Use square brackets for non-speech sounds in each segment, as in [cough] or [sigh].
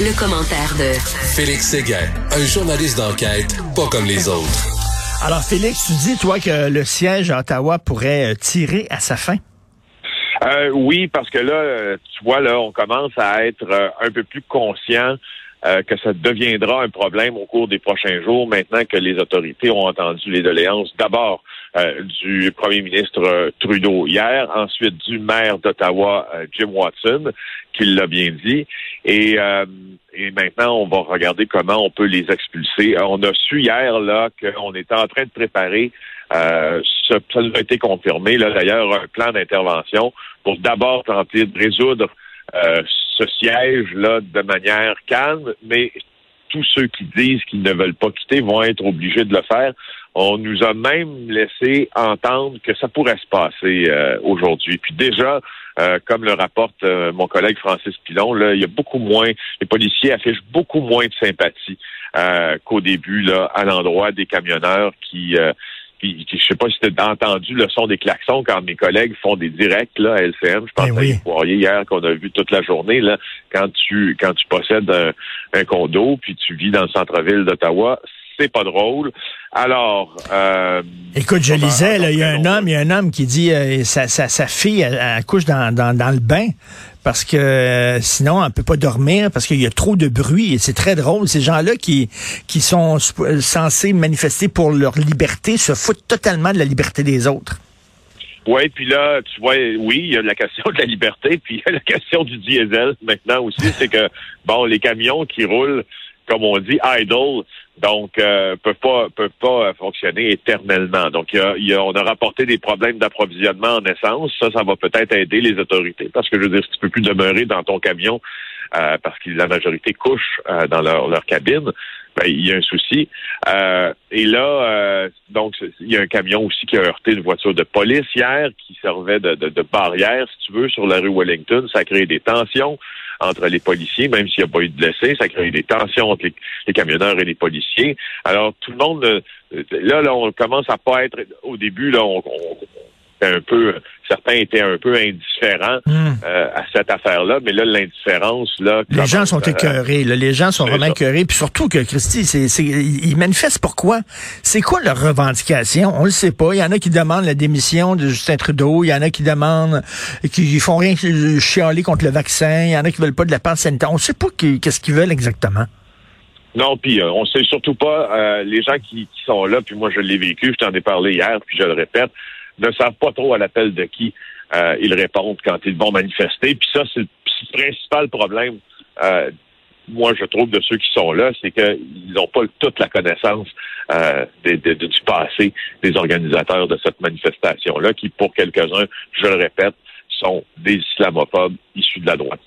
Le, commentaire de Félix Séguin, un journaliste d'enquête pas comme les autres. Alors Félix, tu dis toi que le siège à Ottawa pourrait euh, tirer à sa fin? Euh, oui, parce que là, euh, tu vois, là, on commence à être un peu plus conscient que ça deviendra un problème au cours des prochains jours, maintenant que les autorités ont entendu les doléances d'abord euh, du premier ministre euh, Trudeau hier, ensuite du maire d'Ottawa, euh, Jim Watson, qui l'a bien dit. Et, et maintenant, on va regarder comment on peut les expulser. On a su hier là qu'on était en train de préparer euh, ça, ça nous a été confirmé, là, d'ailleurs, un plan d'intervention pour d'abord tenter de résoudre ce siège-là de manière calme, mais tous ceux qui disent qu'ils ne veulent pas quitter vont être obligés de le faire. On nous a même laissé entendre que ça pourrait se passer euh, aujourd'hui. Puis déjà, euh, comme le rapporte euh, mon collègue Francis Pilon, là, il y a beaucoup moins, les policiers affichent beaucoup moins de sympathie qu'au début là, à l'endroit des camionneurs qui puis, je sais pas si tu as entendu le son des klaxons quand mes collègues font des directs là, à LCM. Je pense ben oui. à hier qu'on a vu toute la journée. Là, quand tu quand tu possèdes un, condo puis tu vis dans le centre-ville d'Ottawa, c'est pas drôle. Alors, euh, écoute, je lisais, il y a un homme, il y a un homme qui dit euh, sa, sa, fille elle, couche dans, dans, dans, le bain parce que euh, sinon elle peut pas dormir parce qu'il y a trop de bruit et c'est très drôle. Ces gens-là qui qui sont censés manifester pour leur liberté se foutent totalement de la liberté des autres. Oui, puis là, tu vois, oui, il y a la question de la liberté, puis il y a la question du diesel maintenant aussi, c'est que bon, les camions qui roulent comme on dit, idle, donc euh, peuvent pas peuvent pas fonctionner éternellement. Donc il y a, on a rapporté des problèmes d'approvisionnement en essence. Ça, ça va peut-être aider les autorités parce que je veux dire, si tu peux plus demeurer dans ton camion euh, parce que la majorité couche euh, dans leur, leur cabine, ben, il y a un souci. Euh, et là, donc il y a un camion aussi qui a heurté une voiture de police hier qui servait de, de, de barrière, si tu veux, sur la rue Wellington. Ça a créé des tensions entre les policiers, même s'il n'y a pas eu de blessés. Ça crée des tensions entre les, camionneurs et les policiers. Alors, tout le monde, euh, là, là, on commence à pas être, au début, là, on, on un peu, certains étaient un peu indifférents hmm. euh, à cette affaire-là, mais là, l'indifférence, là... Les gens sont écœurés, les gens sont vraiment écœurés, puis surtout que, Christy, c'est, ils manifestent pourquoi? C'est quoi leur revendication? On le sait pas. Il y en a qui demandent la démission de Justin Trudeau, il y en a qui demandent, qui font rien que chialer contre le vaccin, il y en a qui veulent pas de la passe sanitaire. On sait pas qu'est-ce qu'ils veulent exactement. Non, puis euh, on sait surtout pas euh, les gens qui, qui, sont là, puis moi je l'ai vécu, je t'en ai parlé hier, puis je le répète, ne savent pas trop à l'appel de qui euh, ils répondent quand ils vont manifester. Puis ça, c'est le principal problème, euh, moi, je trouve, de ceux qui sont là, c'est qu'ils n'ont pas toute la connaissance euh, du passé des organisateurs de cette manifestation-là, qui, pour quelques-uns, je le répète, sont des islamophobes issus de la droite.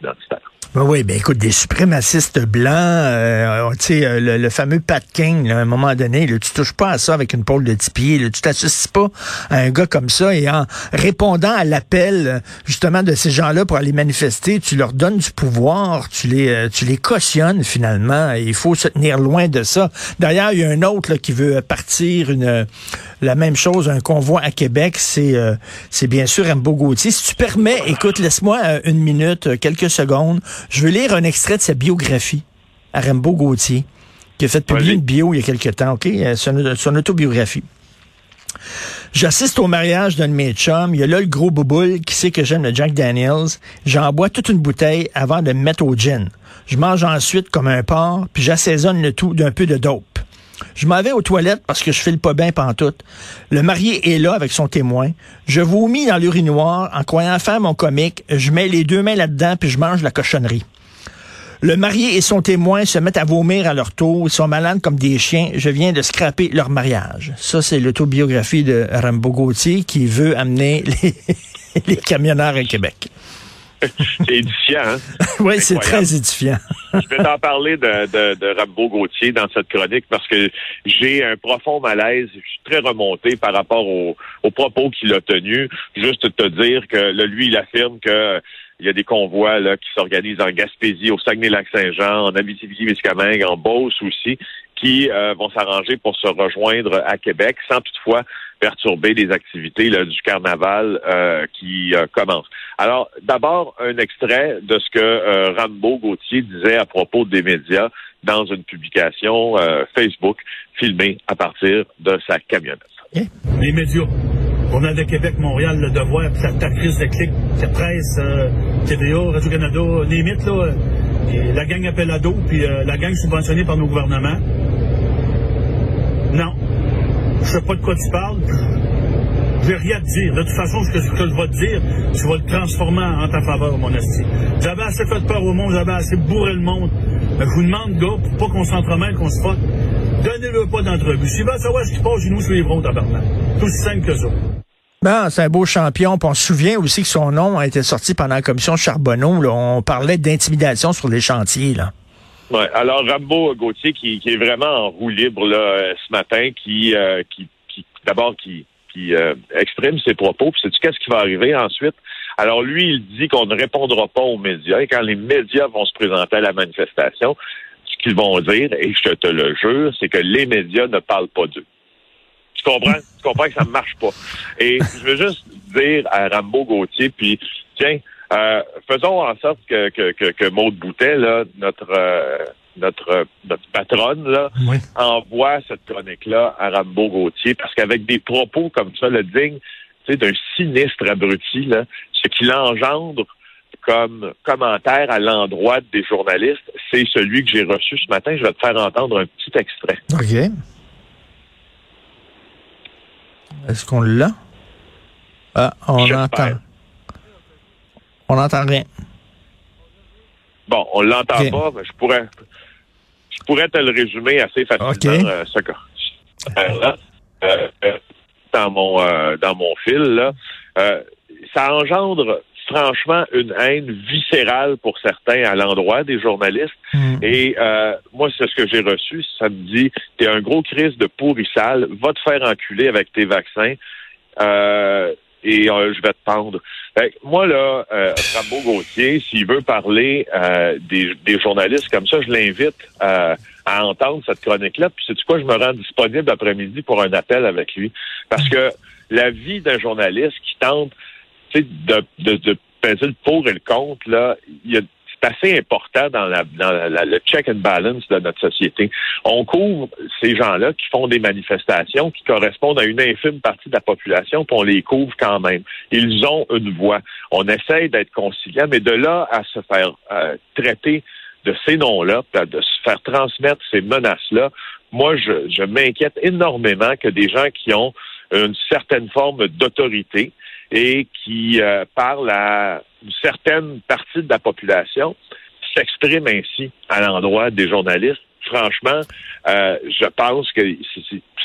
Ben oui, ben écoute, des suprémacistes blancs, euh, tu sais, euh, le, fameux Pat King, à un moment donné, là, tu touches pas à ça avec une pôle de 10 pieds, là, tu t'associes pas à un gars comme ça et en répondant à l'appel justement de ces gens-là pour aller manifester, tu leur donnes du pouvoir, tu les, euh, tu les cautionnes finalement. Et il faut se tenir loin de ça. D'ailleurs, il y a un autre là, qui veut partir une la même chose, un convoi à Québec, c'est c'est bien sûr Rambo. Si tu permets, écoute, laisse-moi une minute, quelques secondes. Je veux lire un extrait de sa biographie à Rambo Gauthier, qui a fait publier une bio il y a quelque temps, OK? Euh, son, autobiographie. J'assiste au mariage d'un de mes chums. Il y a là le gros bouboule qui sait que j'aime le Jack Daniels. J'en bois toute une bouteille avant de me mettre au gin. Je mange ensuite comme un porc, puis j'assaisonne le tout d'un peu de dope. Je m'en vais aux toilettes parce que je file pas bien pantoute. Le marié est là avec son témoin. Je vomis dans l'urinoir en croyant faire mon comique. Je mets les deux mains là-dedans puis je mange la cochonnerie. Le marié et son témoin se mettent à vomir à leur tour. Ils sont malades comme des chiens. Je viens de scraper leur mariage. Ça, c'est l'autobiographie de Rambo Gauthier qui veut amener les, [laughs] les à Québec. C'est édifiant. Hein? [laughs] oui, c'est très édifiant. [laughs] je vais t'en parler de, de, de Rambo Gauthier dans cette chronique parce que j'ai un profond malaise. Je suis très remonté par rapport aux propos qu'il a tenus. Juste te dire que lui, il affirme que il y a des convois là, qui s'organisent en Gaspésie, au Saguenay-Lac-Saint-Jean, en Abitibi-Témiscamingue, en Beauce aussi. Qui vont s'arranger pour se rejoindre à Québec sans toutefois perturber les activités du carnaval qui commence. Alors, d'abord, un extrait de ce que Rambo Gauthier disait à propos des médias dans une publication Facebook filmée à partir de sa camionnette. Les médias. Journal de Québec, Montréal, Le Devoir, puis ta crise de clic, la presse, euh, TVA, Radio-Canada, limite, là, et la gang dos, puis euh, la gang subventionnée par nos gouvernements. Non. Je sais pas de quoi tu parles. J'ai rien à te dire. De toute façon, ce que, je vais te dire, tu vas le transformer en ta faveur, mon esti. J'avais assez fait peur au monde, j'avais assez bourré le monde. Mais je vous demande, gars, pour pas qu'on s'entremêle, qu'on se fasse, donnez-le pas d'entrevue. S'il va savoir ce qui passe chez nous les broncs, tabarnak. Tout aussi simple que ça. Ben, c'est un beau champion. on se souvient aussi que son nom a été sorti pendant la commission Charbonneau. On parlait d'intimidation sur les chantiers. Là. Ouais. Alors, Rambo Gauthier, qui, est vraiment en roue libre là, euh, ce matin, qui, euh, d'abord, qui euh, exprime ses propos. Puis, sais-tu qu'est-ce qui va arriver ensuite? Alors, lui, il dit qu'on ne répondra pas aux médias. Et quand les médias vont se présenter à la manifestation, ce qu'ils vont dire, et je te le jure, c'est que les médias ne parlent pas d'eux comprends? tu comprends que ça ne marche pas. Et je veux juste dire à Rambo Gauthier, puis tiens, euh, faisons en sorte que, que, que, que Maude Boutet, là, notre euh, notre notre patronne, là, envoie cette chronique-là à Rambo Gauthier, parce qu'avec des propos comme ça, le digne d'un sinistre abruti, là, ce qu'il engendre comme commentaire à l'endroit des journalistes, c'est celui que j'ai reçu ce matin. Je vais te faire entendre un petit extrait. OK. Est-ce qu'on l'a? Ah, on entend. On n'entend rien. Bon, on l'entend pas, mais je pourrais, je pourrais te le résumer assez facilement, euh, ce cas. Euh, euh, dans mon dans mon fil là, ça engendre franchement une haine viscérale pour certains à l'endroit des journalistes. Mm. Et euh, moi, c'est ce que j'ai reçu. Ça me dit, t'es un gros crise de pourrissal, va te faire enculer avec tes vaccins. Euh, et euh, je vais te pendre. moi, là, euh, Rambo Gauthier, s'il veut parler des, des, journalistes comme ça, je l'invite à entendre cette chronique-là. Puis, c'est quoi, je me rends disponible après-midi pour un appel avec lui. Parce que la vie d'un journaliste qui tente de, de, de peser le pour et le contre, là, il c'est assez important dans, la, dans le check and balance de notre société. On couvre ces gens-là qui font des manifestations qui correspondent à une infime partie de la population, puis on les couvre quand même. Ils ont une voix. On essaye d'être conciliant, mais de là à se faire euh, traiter de ces noms-là, de se faire transmettre ces menaces-là, moi, je, je m'inquiète énormément que des gens qui ont une certaine forme d'autorité, et qui euh, parle à une certaine partie de la population s'exprime ainsi à l'endroit des journalistes. Franchement, euh, je pense que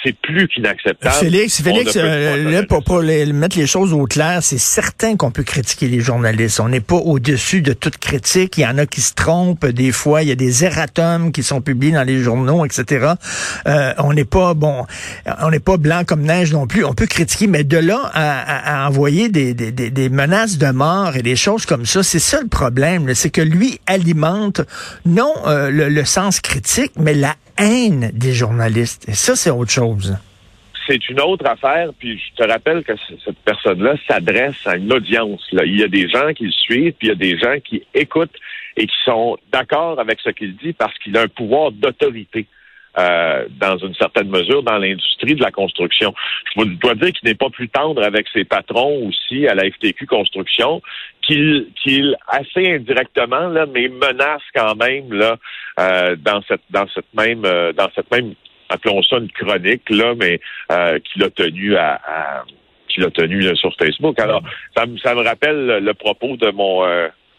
c'est plus qu'inacceptable. Félix, Félix, euh, pour, pour mettre les choses au clair, c'est certain qu'on peut critiquer les journalistes. On n'est pas au-dessus de toute critique. Il y en a qui se trompent des fois. Il y a des erratums qui sont publiés dans les journaux, etc. Euh, on n'est pas bon, on n'est pas blanc comme neige non plus. On peut critiquer, mais de là à, envoyer des, des, des, menaces de mort et des choses comme ça, c'est ça le problème. C'est que lui alimente non euh, le, le sens critique, mais la haine des journalistes. Ça, c'est autre chose. C'est une autre affaire, puis je te rappelle que cette personne-là s'adresse à une audience. Il y a des gens qui le suivent, puis il y a des gens qui écoutent et qui sont d'accord avec ce qu'il dit parce qu'il a un pouvoir d'autorité. Euh, dans une certaine mesure dans l'industrie de la construction. Je dois dire qu'il n'est pas plus tendre avec ses patrons aussi à la FTQ Construction, qu'il assez indirectement là, mais menace quand même là euh, dans cette dans cette même euh, dans cette même appelons ça une chronique là, mais qu'il a tenu à, qu'il a tenu sur Facebook. Alors ça me ça me rappelle le propos de mon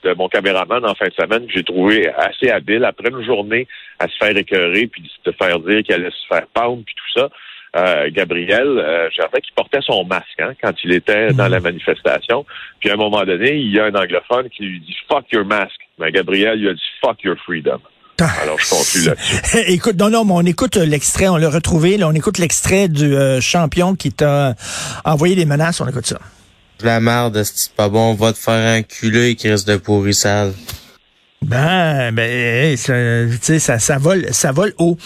de mon caméraman en fin de semaine que j'ai trouvé assez habile après une journée à se faire écœurer puis de se faire dire qu'il allait se faire pendre puis tout ça. Euh, Gabriel, euh, j'avais qu'il portait son masque hein, quand il était dans la mhm. manifestation. Puis à un moment donné, il y a un anglophone qui lui dit Fuck your mask. Mais Gabriel lui a dit Fuck your freedom. Ah. Alors, je conclue là-dessus. [laughs] écoute, non, non, mais on écoute l'extrait, on l'a retrouvé, là, on écoute l'extrait du euh, champion qui t'a envoyé des menaces, on écoute ça la merde, c'est pas bon, va te faire un culé, Chris de pourrissal. Ben, ben, ça, ça, ça vole, ça vole haut.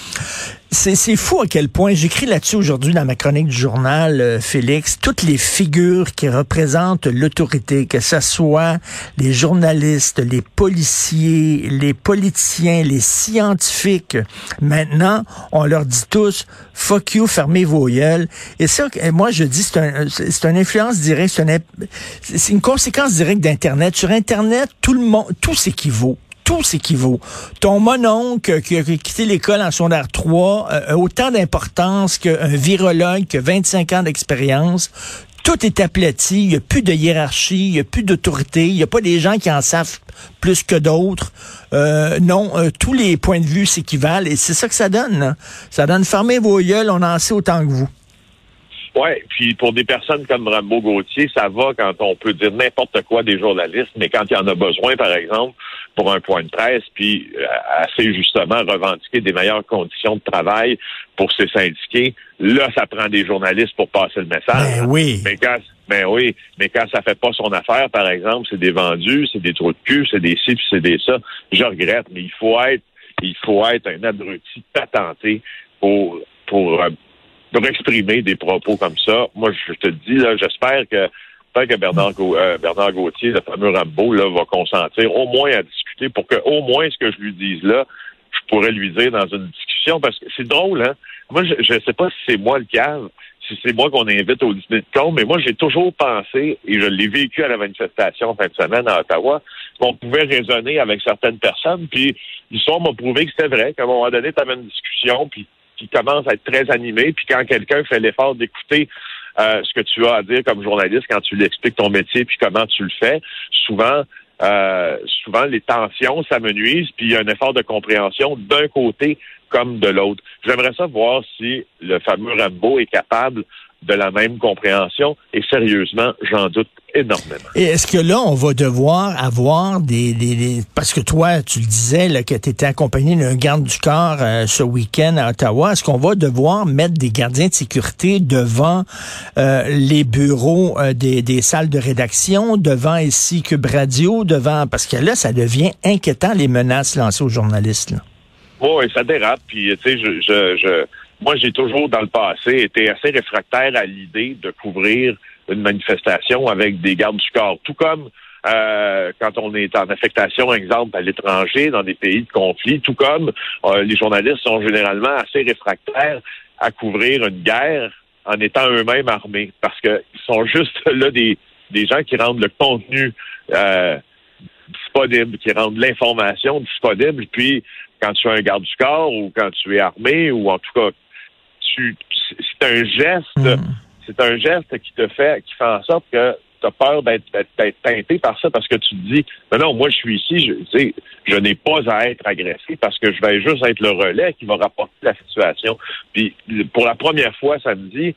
C'est fou à quel point, j'écris là-dessus aujourd'hui dans ma chronique du journal, euh, Félix, toutes les figures qui représentent l'autorité, que ce soit les journalistes, les policiers, les politiciens, les scientifiques, maintenant, on leur dit tous, fuck you, fermez vos gueules. Et ça, moi, je dis, c'est un, une influence directe, c'est une, une conséquence directe d'Internet. Sur Internet, tout le monde, tout s'équivaut tout s'équivaut. Ton mononcle qui a quitté l'école en secondaire 3 euh, a autant d'importance qu'un virologue qui a 25 ans d'expérience. Tout est aplati, il n'y a plus de hiérarchie, il n'y a plus d'autorité, il n'y a pas des gens qui en savent plus que d'autres. Euh, non, euh, tous les points de vue s'équivalent et c'est ça que ça donne. Hein. Ça donne fermer vos yeux, on en sait autant que vous. Oui, puis pour des personnes comme Rambo Gauthier, ça va quand on peut dire n'importe quoi des journalistes, mais quand il y en a besoin, par exemple, pour un point de presse, puis euh, assez justement revendiquer des meilleures conditions de travail pour ses syndiqués, là, ça prend des journalistes pour passer le message. Ben oui. Mais quand, ben oui, mais quand ça fait pas son affaire, par exemple, c'est des vendus, c'est des trous de cul, c'est des ci, c'est des ça. Je regrette, mais il faut être, il faut être un abruti patenté pour pour euh, pour exprimer des propos comme ça. Moi, je te dis, là, j'espère que que Bernard, euh, Bernard Gauthier, le fameux Rambo, là, va consentir au moins à discuter pour que au moins ce que je lui dise là, je pourrais lui dire dans une discussion parce que c'est drôle, hein. Moi, je ne sais pas si c'est moi le cave, si c'est moi qu'on invite au dîner de con, mais moi, j'ai toujours pensé, et je l'ai vécu à la manifestation fin de semaine à Ottawa, qu'on pouvait raisonner avec certaines personnes, puis l'histoire m'a prouvé que c'était vrai, qu'à un moment donné, tu avais une discussion, puis qui commence à être très animé, puis quand quelqu'un fait l'effort d'écouter euh, ce que tu as à dire comme journaliste, quand tu lui expliques ton métier, puis comment tu le fais, souvent, euh, souvent les tensions s'amenuisent, puis il y a un effort de compréhension d'un côté comme de l'autre. J'aimerais ça voir si le fameux Rambo est capable de la même compréhension. Et sérieusement, j'en doute énormément. Et est-ce que là, on va devoir avoir des... des, parce que toi, tu le disais, là, que tu étais accompagné d'un garde du corps euh, ce week-end à Ottawa. Est-ce qu'on va devoir mettre des gardiens de sécurité devant euh, les bureaux euh, des, des, salles de rédaction, devant ici Cube Radio, devant... Parce que là, ça devient inquiétant, les menaces lancées aux journalistes. Là? Oui, ça dérape. Puis, tu sais, je, je, je moi, j'ai toujours, dans le passé, été assez réfractaire à l'idée de couvrir une manifestation avec des gardes du corps. Tout comme euh, quand on est en affectation, exemple, à l'étranger, dans des pays de conflit, tout comme euh, les journalistes sont généralement assez réfractaires à couvrir une guerre en étant eux-mêmes armés, parce qu'ils sont [laughs] juste là des, des gens qui rendent le contenu euh, disponible, qui rendent l'information disponible, puis quand tu es un garde du corps ou quand tu es armé, ou en tout cas c'est un geste, hmm. c'est un geste qui te fait, qui fait en sorte que tu as peur d'être teinté par ça parce que tu te dis, mais non, moi je suis ici, je, je n'ai pas à être agressé parce que je vais juste être le relais qui va rapporter la situation. Puis pour la première fois samedi,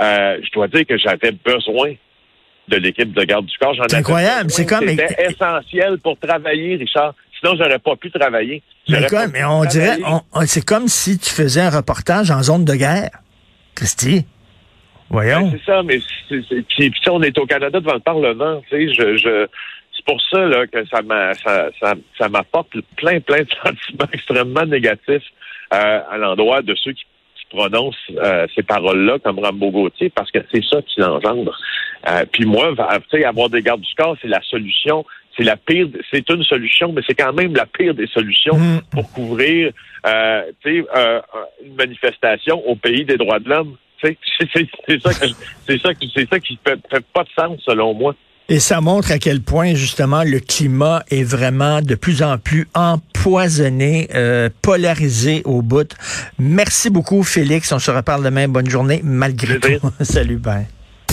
euh, je dois dire que j'avais besoin de l'équipe de garde du corps. C'est incroyable, c'est comme c'était essentiel pour travailler, Richard. Sinon, j'aurais pas pu travailler. Mais, mais on dirait, c'est comme si tu faisais un reportage en zone de guerre. Christy. Voyons. c'est ça, mais puis, on est au Canada devant le Parlement, tu sais, je, je c'est pour ça là, que ça, m'a, ça, ça, m'apporte plein, plein de [laughs] sentiments extrêmement négatifs euh, à l'endroit de ceux qui, prononcent euh, ces paroles-là comme Rambo Gauthier, parce que c'est ça qui l'engendre. Euh, puis moi, tu sais, avoir des gardes du corps, c'est la solution c'est la pire, c'est une solution, mais c'est quand même la pire des solutions mm. pour couvrir, euh, euh, une manifestation au pays des droits de l'homme. [laughs] C'est ça, c'est ça, c'est ça qui fait, fait pas de sens selon moi. Et ça montre à quel point, justement, le climat est vraiment de plus en plus empoisonné, euh, polarisé au bout. Merci beaucoup, Félix. On se reparle demain. Bonne journée, malgré tout. [laughs] Salut, bye.